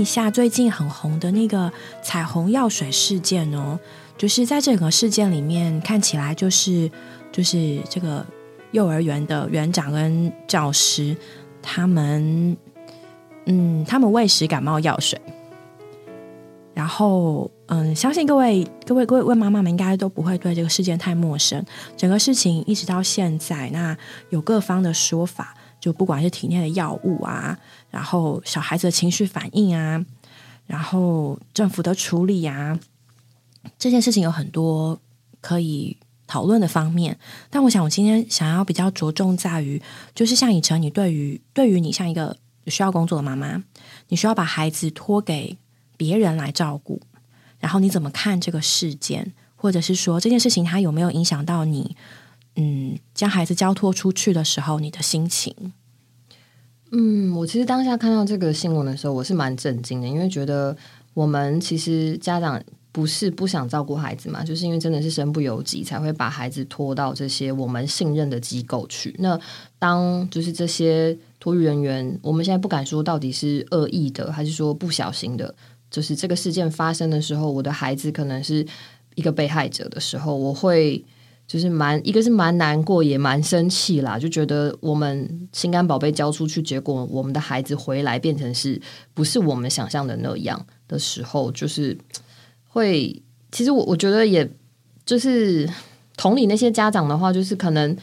一下最近很红的那个彩虹药水事件哦？就是在整个事件里面，看起来就是就是这个幼儿园的园长跟教师，他们嗯，他们喂食感冒药水，然后嗯，相信各位各位各位妈妈们应该都不会对这个事件太陌生。整个事情一直到现在，那有各方的说法。就不管是体内的药物啊，然后小孩子的情绪反应啊，然后政府的处理啊，这件事情有很多可以讨论的方面。但我想，我今天想要比较着重在于，就是像以晨，你对于对于你像一个需要工作的妈妈，你需要把孩子托给别人来照顾，然后你怎么看这个事件，或者是说这件事情它有没有影响到你？嗯，将孩子交托出去的时候，你的心情？嗯，我其实当下看到这个新闻的时候，我是蛮震惊的，因为觉得我们其实家长不是不想照顾孩子嘛，就是因为真的是身不由己，才会把孩子拖到这些我们信任的机构去。那当就是这些托育人员，我们现在不敢说到底是恶意的，还是说不小心的，就是这个事件发生的时候，我的孩子可能是一个被害者的时候，我会。就是蛮一个是蛮难过，也蛮生气啦，就觉得我们心肝宝贝交出去，结果我们的孩子回来变成是不是我们想象的那样的时候，就是会。其实我我觉得，也就是同理那些家长的话，就是可能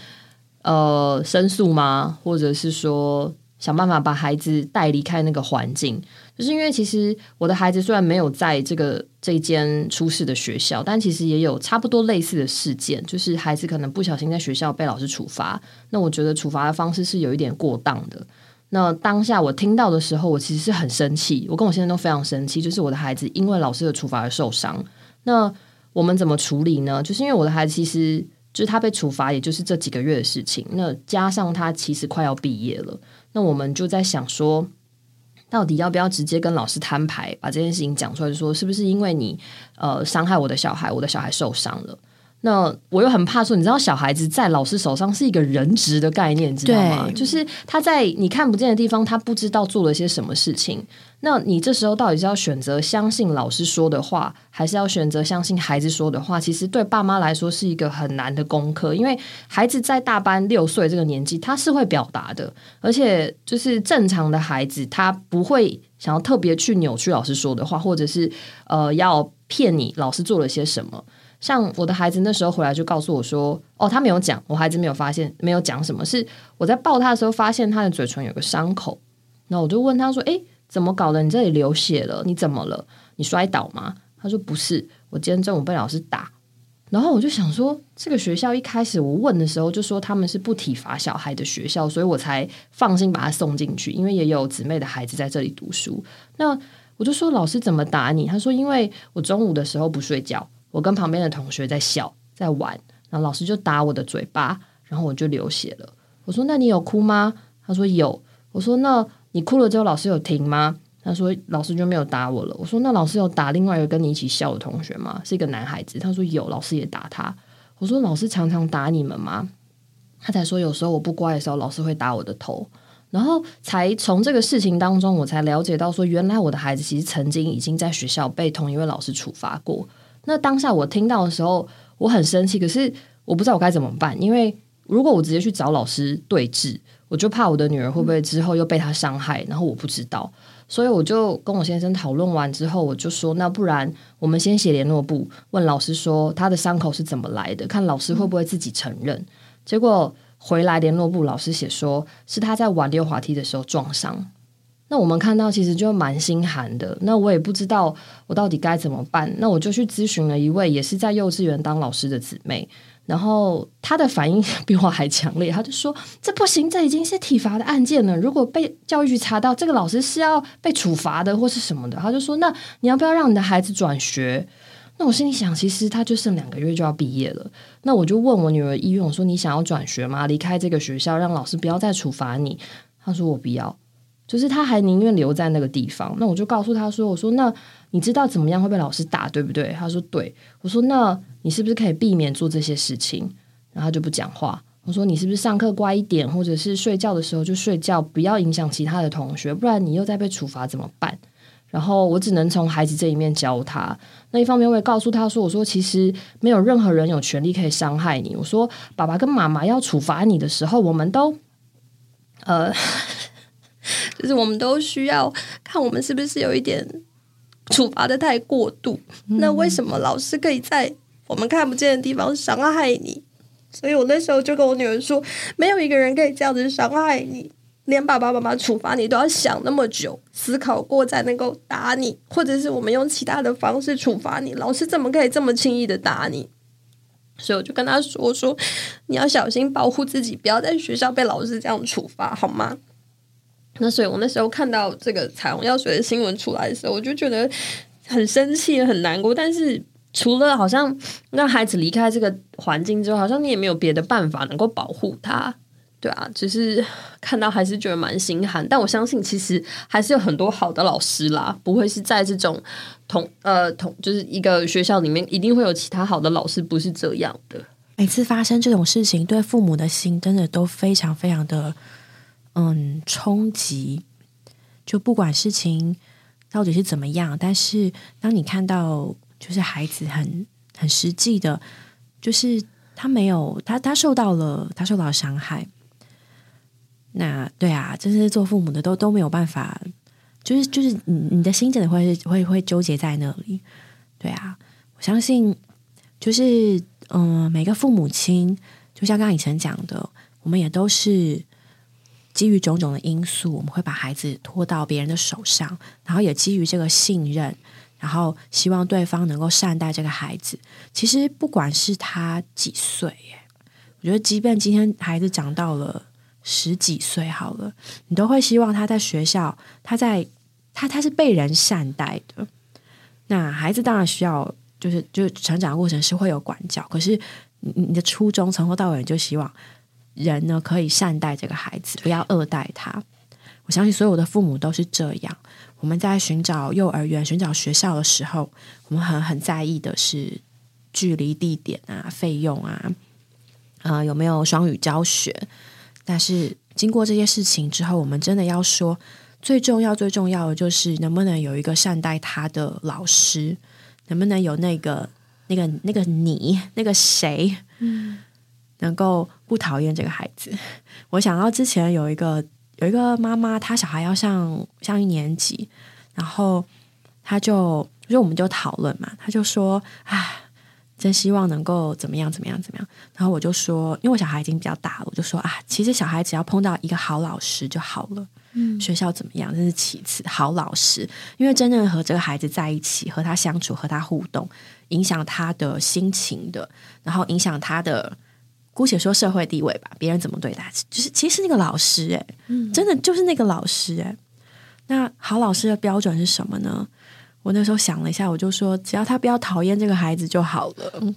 呃申诉吗，或者是说想办法把孩子带离开那个环境。就是因为其实我的孩子虽然没有在这个这间出事的学校，但其实也有差不多类似的事件，就是孩子可能不小心在学校被老师处罚。那我觉得处罚的方式是有一点过当的。那当下我听到的时候，我其实是很生气，我跟我先生都非常生气，就是我的孩子因为老师的处罚而受伤。那我们怎么处理呢？就是因为我的孩子其实就是他被处罚，也就是这几个月的事情。那加上他其实快要毕业了，那我们就在想说。到底要不要直接跟老师摊牌，把这件事情讲出来，说是不是因为你呃伤害我的小孩，我的小孩受伤了？那我又很怕说，你知道小孩子在老师手上是一个人质的概念，知道吗？就是他在你看不见的地方，他不知道做了些什么事情。那你这时候到底是要选择相信老师说的话，还是要选择相信孩子说的话？其实对爸妈来说是一个很难的功课，因为孩子在大班六岁这个年纪，他是会表达的，而且就是正常的孩子，他不会想要特别去扭曲老师说的话，或者是呃要骗你老师做了些什么。像我的孩子那时候回来就告诉我说：“哦，他没有讲，我孩子没有发现，没有讲什么。是我在抱他的时候发现他的嘴唇有个伤口。那我就问他说：‘诶，怎么搞的？你这里流血了？你怎么了？你摔倒吗？’他说：‘不是，我今天中午被老师打。’然后我就想说，这个学校一开始我问的时候就说他们是不体罚小孩的学校，所以我才放心把他送进去，因为也有姊妹的孩子在这里读书。那我就说老师怎么打你？他说因为我中午的时候不睡觉。”我跟旁边的同学在笑，在玩，然后老师就打我的嘴巴，然后我就流血了。我说：“那你有哭吗？”他说：“有。”我说：“那你哭了之后，老师有停吗？”他说：“老师就没有打我了。”我说：“那老师有打另外一个跟你一起笑的同学吗？是一个男孩子。”他说：“有，老师也打他。”我说：“老师常常打你们吗？”他才说：“有时候我不乖的时候，老师会打我的头。”然后才从这个事情当中，我才了解到说，原来我的孩子其实曾经已经在学校被同一位老师处罚过。那当下我听到的时候，我很生气，可是我不知道我该怎么办。因为如果我直接去找老师对峙，我就怕我的女儿会不会之后又被他伤害，然后我不知道。所以我就跟我先生讨论完之后，我就说，那不然我们先写联络簿，问老师说他的伤口是怎么来的，看老师会不会自己承认。结果回来联络簿老师写说是他在玩溜滑梯的时候撞伤。那我们看到其实就蛮心寒的，那我也不知道我到底该怎么办。那我就去咨询了一位也是在幼稚园当老师的姊妹，然后她的反应 比我还强烈，她就说：“这不行，这已经是体罚的案件了。如果被教育局查到，这个老师是要被处罚的，或是什么的。”她就说：“那你要不要让你的孩子转学？”那我心里想，其实他就剩两个月就要毕业了。那我就问我女儿医院，我说：“你想要转学吗？离开这个学校，让老师不要再处罚你？”她说：“我不要。”就是他还宁愿留在那个地方，那我就告诉他说：“我说那你知道怎么样会被老师打，对不对？”他说：“对。”我说：“那你是不是可以避免做这些事情？”然后他就不讲话。我说你是不是上课乖一点，或者是睡觉的时候就睡觉，不要影响其他的同学，不然你又在被处罚怎么办？然后我只能从孩子这一面教他。那一方面我也告诉他说：“我说其实没有任何人有权利可以伤害你。我说爸爸跟妈妈要处罚你的时候，我们都呃，就是我们都需要看我们是不是有一点处罚的太过度。那为什么老师可以在我们看不见的地方伤害你？所以我那时候就跟我女儿说，没有一个人可以这样子伤害你。”连爸爸妈妈处罚你都要想那么久，思考过才能够打你，或者是我们用其他的方式处罚你。老师怎么可以这么轻易的打你？所以我就跟他说：“我说你要小心保护自己，不要在学校被老师这样处罚，好吗？”那所以，我那时候看到这个彩虹药水的新闻出来的时候，我就觉得很生气、很难过。但是，除了好像让孩子离开这个环境之后，好像你也没有别的办法能够保护他。对啊，只是看到还是觉得蛮心寒，但我相信其实还是有很多好的老师啦，不会是在这种同呃同就是一个学校里面一定会有其他好的老师，不是这样的。每次发生这种事情，对父母的心真的都非常非常的嗯冲击。就不管事情到底是怎么样，但是当你看到就是孩子很很实际的，就是他没有他他受到了他受到了伤害。那对啊，真是做父母的都都没有办法，就是就是你你的心真的会会会纠结在那里。对啊，我相信就是嗯，每个父母亲，就像刚刚以前讲的，我们也都是基于种种的因素，我们会把孩子托到别人的手上，然后也基于这个信任，然后希望对方能够善待这个孩子。其实不管是他几岁，我觉得即便今天孩子长到了。十几岁好了，你都会希望他在学校，他在他他是被人善待的。那孩子当然需要，就是就成长过程是会有管教，可是你你的初衷从头到尾就希望人呢可以善待这个孩子，不要恶待他。我相信所有的父母都是这样。我们在寻找幼儿园、寻找学校的时候，我们很很在意的是距离、地点啊、费用啊，啊有没有双语教学。但是经过这些事情之后，我们真的要说，最重要、最重要的就是能不能有一个善待他的老师，能不能有那个、那个、那个你、那个谁，嗯，能够不讨厌这个孩子。我想到之前有一个有一个妈妈，她小孩要上上一年级，然后她就就我们就讨论嘛，她就说，唉。真希望能够怎么样怎么样怎么样，然后我就说，因为我小孩已经比较大了，我就说啊，其实小孩只要碰到一个好老师就好了。嗯，学校怎么样，这是其次，好老师，因为真正和这个孩子在一起，和他相处，和他互动，影响他的心情的，然后影响他的，姑且说社会地位吧，别人怎么对待，就是其实那个老师，哎，真的就是那个老师，哎，那好老师的标准是什么呢？我那时候想了一下，我就说，只要他不要讨厌这个孩子就好了。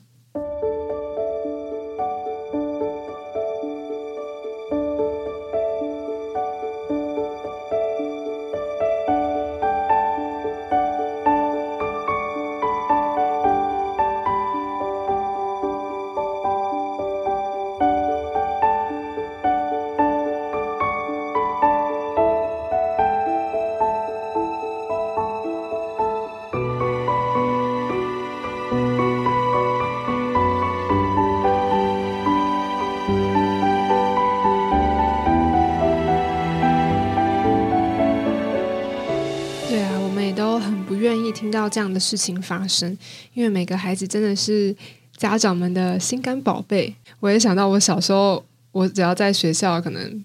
这样的事情发生，因为每个孩子真的是家长们的心肝宝贝。我也想到我小时候，我只要在学校可能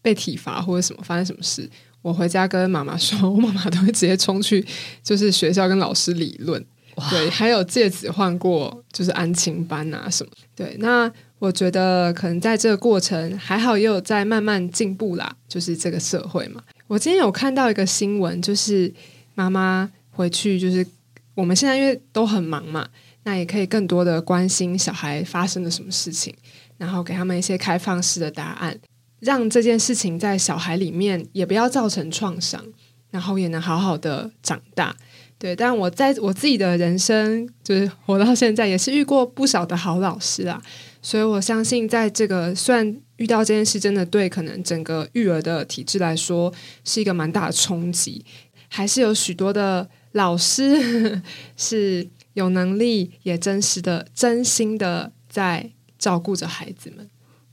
被体罚或者什么发生什么事，我回家跟妈妈说，我妈妈都会直接冲去就是学校跟老师理论。对，还有借此换过就是安亲班啊什么。对，那我觉得可能在这个过程还好，也有在慢慢进步啦。就是这个社会嘛，我今天有看到一个新闻，就是妈妈。回去就是我们现在因为都很忙嘛，那也可以更多的关心小孩发生了什么事情，然后给他们一些开放式的答案，让这件事情在小孩里面也不要造成创伤，然后也能好好的长大。对，但我在我自己的人生，就是活到现在，也是遇过不少的好老师啊。所以我相信，在这个虽然遇到这件事，真的对可能整个育儿的体制来说是一个蛮大的冲击，还是有许多的老师是有能力，也真实的、真心的在照顾着孩子们。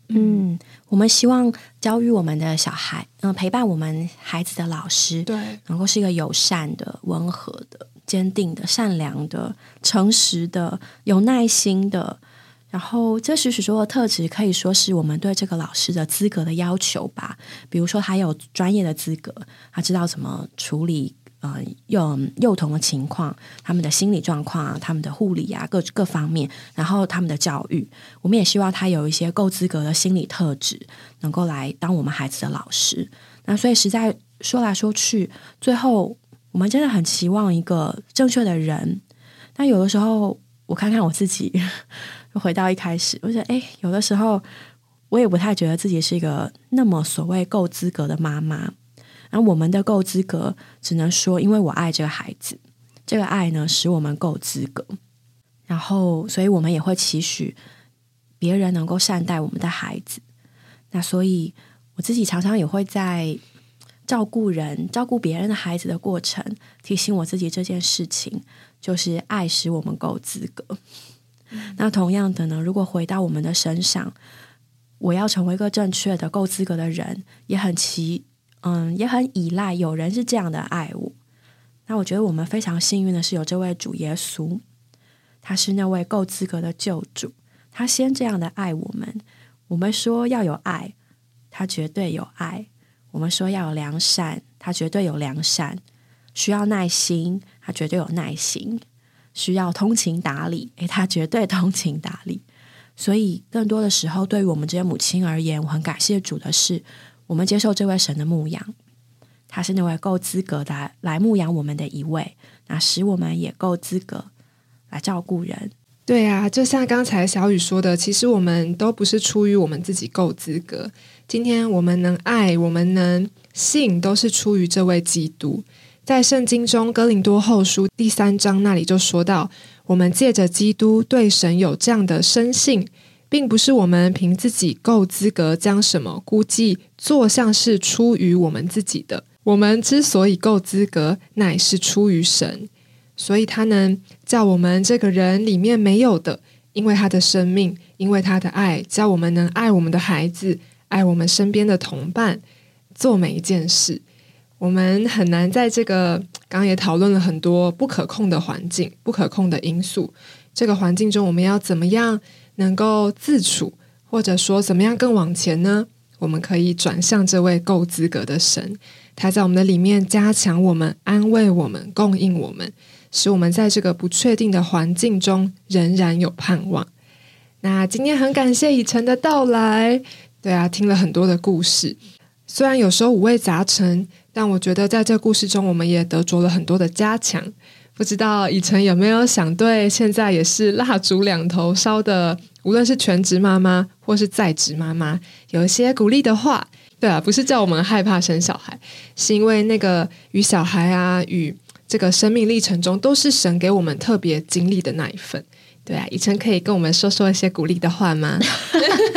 嗯，我们希望教育我们的小孩，嗯，陪伴我们孩子的老师，对，能够是一个友善的、温和的、坚定的、善良的、诚实的、有耐心的。然后，这许许多多的特质，可以说是我们对这个老师的资格的要求吧。比如说，他有专业的资格，他知道怎么处理。呃，幼幼童的情况，他们的心理状况啊，他们的护理啊，各各方面，然后他们的教育，我们也希望他有一些够资格的心理特质，能够来当我们孩子的老师。那所以实在说来说去，最后我们真的很期望一个正确的人。但有的时候，我看看我自己，回到一开始，我觉得，哎，有的时候我也不太觉得自己是一个那么所谓够资格的妈妈。然后我们的够资格，只能说因为我爱这个孩子，这个爱呢使我们够资格。然后，所以我们也会期许别人能够善待我们的孩子。那所以我自己常常也会在照顾人、照顾别人的孩子的过程，提醒我自己这件事情，就是爱使我们够资格。那同样的呢，如果回到我们的身上，我要成为一个正确的、够资格的人，也很奇。嗯，也很依赖有人是这样的爱我。那我觉得我们非常幸运的是有这位主耶稣，他是那位够资格的救主。他先这样的爱我们。我们说要有爱，他绝对有爱；我们说要有良善，他绝对有良善；需要耐心，他绝对有耐心；需要通情达理，诶，他绝对通情达理。所以，更多的时候，对于我们这些母亲而言，我很感谢主的是。我们接受这位神的牧养，他是那位够资格的来牧养我们的一位，那使我们也够资格来照顾人。对啊，就像刚才小雨说的，其实我们都不是出于我们自己够资格。今天我们能爱，我们能信，都是出于这位基督。在圣经中，哥林多后书第三章那里就说到，我们借着基督对神有这样的深信。并不是我们凭自己够资格将什么估计做像是出于我们自己的。我们之所以够资格，乃是出于神，所以他能叫我们这个人里面没有的，因为他的生命，因为他的爱，叫我们能爱我们的孩子，爱我们身边的同伴，做每一件事。我们很难在这个刚刚也讨论了很多不可控的环境、不可控的因素，这个环境中我们要怎么样？能够自处，或者说怎么样更往前呢？我们可以转向这位够资格的神，他在我们的里面加强我们、安慰我们、供应我们，使我们在这个不确定的环境中仍然有盼望。那今天很感谢以晨的到来，对啊，听了很多的故事，虽然有时候五味杂陈，但我觉得在这故事中，我们也得着了很多的加强。不知道以晨有没有想对现在也是蜡烛两头烧的？无论是全职妈妈或是在职妈妈，有一些鼓励的话，对啊，不是叫我们害怕生小孩，是因为那个与小孩啊，与这个生命历程中，都是神给我们特别经历的那一份。对啊，以晨可以跟我们说说一些鼓励的话吗？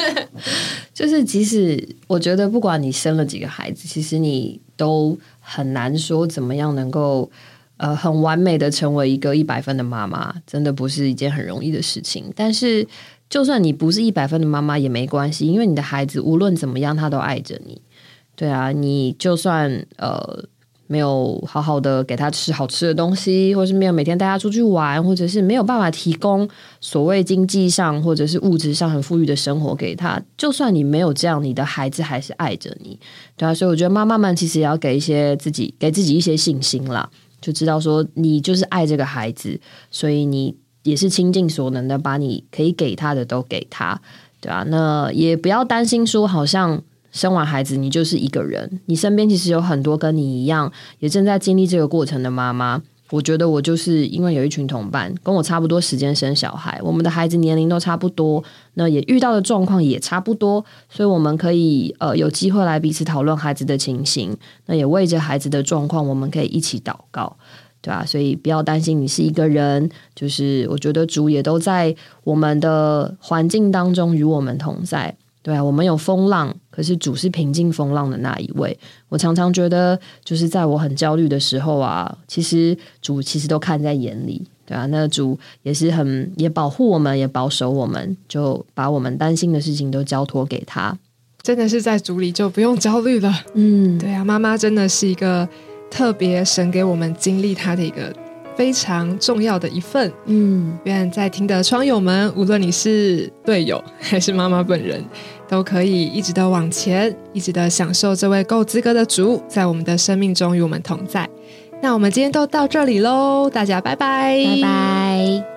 就是即使我觉得，不管你生了几个孩子，其实你都很难说怎么样能够呃很完美的成为一个一百分的妈妈，真的不是一件很容易的事情。但是。就算你不是一百分的妈妈也没关系，因为你的孩子无论怎么样，他都爱着你。对啊，你就算呃没有好好的给他吃好吃的东西，或是没有每天带他出去玩，或者是没有办法提供所谓经济上或者是物质上很富裕的生活给他，就算你没有这样，你的孩子还是爱着你。对啊，所以我觉得妈妈们其实也要给一些自己给自己一些信心啦，就知道说你就是爱这个孩子，所以你。也是倾尽所能的，把你可以给他的都给他，对吧？那也不要担心说，好像生完孩子你就是一个人，你身边其实有很多跟你一样也正在经历这个过程的妈妈。我觉得我就是因为有一群同伴跟我差不多时间生小孩，我们的孩子年龄都差不多，那也遇到的状况也差不多，所以我们可以呃有机会来彼此讨论孩子的情形，那也为着孩子的状况，我们可以一起祷告。对吧、所以不要担心你是一个人，就是我觉得主也都在我们的环境当中与我们同在。对啊，我们有风浪，可是主是平静风浪的那一位。我常常觉得，就是在我很焦虑的时候啊，其实主其实都看在眼里，对啊，那主也是很也保护我们，也保守我们，就把我们担心的事情都交托给他。真的是在主里就不用焦虑了。嗯，对啊，妈妈真的是一个特别神给我们经历他的一个非常重要的一份。嗯，愿在听的窗友们，无论你是队友 还是妈妈本人，都可以一直的往前，一直的享受这位够资格的主在我们的生命中与我们同在。那我们今天都到这里喽，大家拜拜，拜拜。